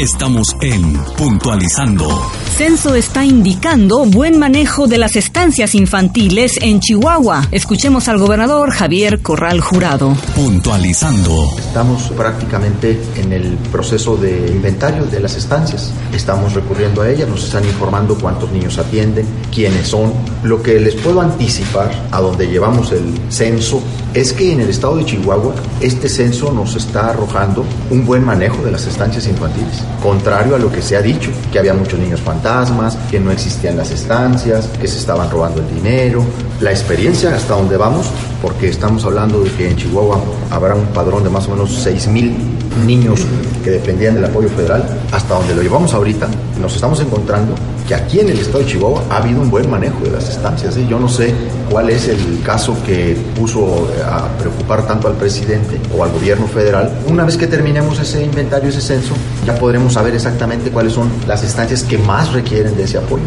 Estamos en Puntualizando. Censo está indicando buen manejo de las estancias infantiles en Chihuahua. Escuchemos al gobernador Javier Corral Jurado. Puntualizando. Estamos prácticamente en el proceso de inventario de las estancias. Estamos recurriendo a ellas, nos están informando cuántos niños atienden, quiénes son. Lo que les puedo anticipar a donde llevamos el censo es que en el estado de Chihuahua este censo nos está arrojando un buen manejo de las estancias infantiles contrario a lo que se ha dicho, que había muchos niños fantasmas, que no existían las estancias, que se estaban robando el dinero. La experiencia hasta donde vamos, porque estamos hablando de que en Chihuahua habrá un padrón de más o menos 6 mil niños que dependían del apoyo federal, hasta donde lo llevamos ahorita, nos estamos encontrando que aquí en el estado de Chihuahua ha habido un buen manejo de las estancias. ¿eh? Yo no sé cuál es el caso que puso a preocupar tanto al presidente o al gobierno federal. Una vez que terminemos ese inventario, ese censo, ya podremos saber exactamente cuáles son las estancias que más requieren de ese apoyo.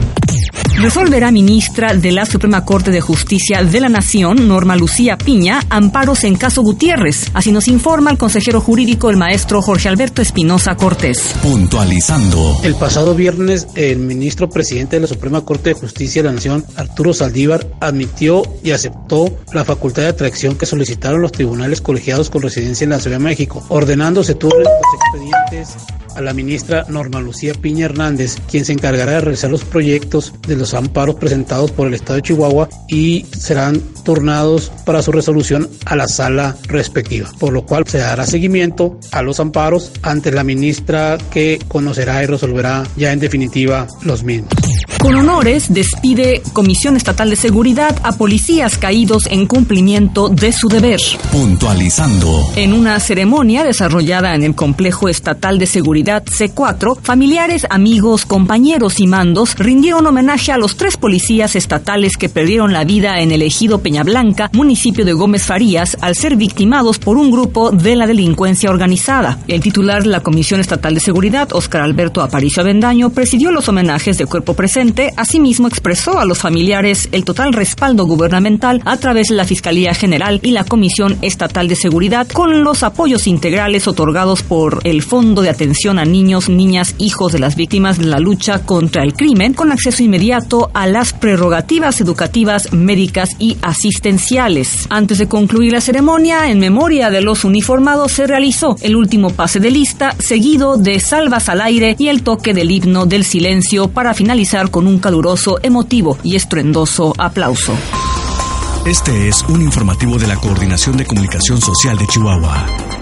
Resolverá ministra de la Suprema Corte de Justicia de la Nación, Norma Lucía Piña, amparos en caso Gutiérrez. Así nos informa el consejero jurídico, el maestro Jorge Alberto Espinosa Cortés. Puntualizando. El pasado viernes, el ministro presidente de la Suprema Corte de Justicia de la Nación, Arturo Saldívar, admitió y aceptó la facultad de atracción que solicitaron los tribunales colegiados con residencia en la Ciudad de México, ordenándose todos los expedientes a la ministra Norma Lucía Piña Hernández, quien se encargará de realizar los proyectos de los amparos presentados por el Estado de Chihuahua y serán turnados para su resolución a la sala respectiva, por lo cual se dará seguimiento a los amparos ante la ministra que conocerá y resolverá ya en definitiva los mismos. Con honores despide Comisión Estatal de Seguridad a policías caídos en cumplimiento de su deber. Puntualizando. En una ceremonia desarrollada en el Complejo Estatal de Seguridad C4, familiares, amigos, compañeros y mandos rindieron homenaje a los tres policías estatales que perdieron la vida en el ejido Peñablanca, municipio de Gómez Farías, al ser victimados por un grupo de la delincuencia organizada. El titular de la Comisión Estatal de Seguridad, Óscar Alberto Aparicio Avendaño, presidió los homenajes de cuerpo presente asimismo expresó a los familiares el total respaldo gubernamental a través de la Fiscalía General y la Comisión Estatal de Seguridad con los apoyos integrales otorgados por el Fondo de Atención a Niños, Niñas, Hijos de las Víctimas de la Lucha contra el Crimen, con acceso inmediato a las prerrogativas educativas, médicas y asistenciales. Antes de concluir la ceremonia, en memoria de los uniformados se realizó el último pase de lista, seguido de salvas al aire y el toque del himno del silencio para finalizar un caluroso, emotivo y estruendoso aplauso. Este es un informativo de la Coordinación de Comunicación Social de Chihuahua.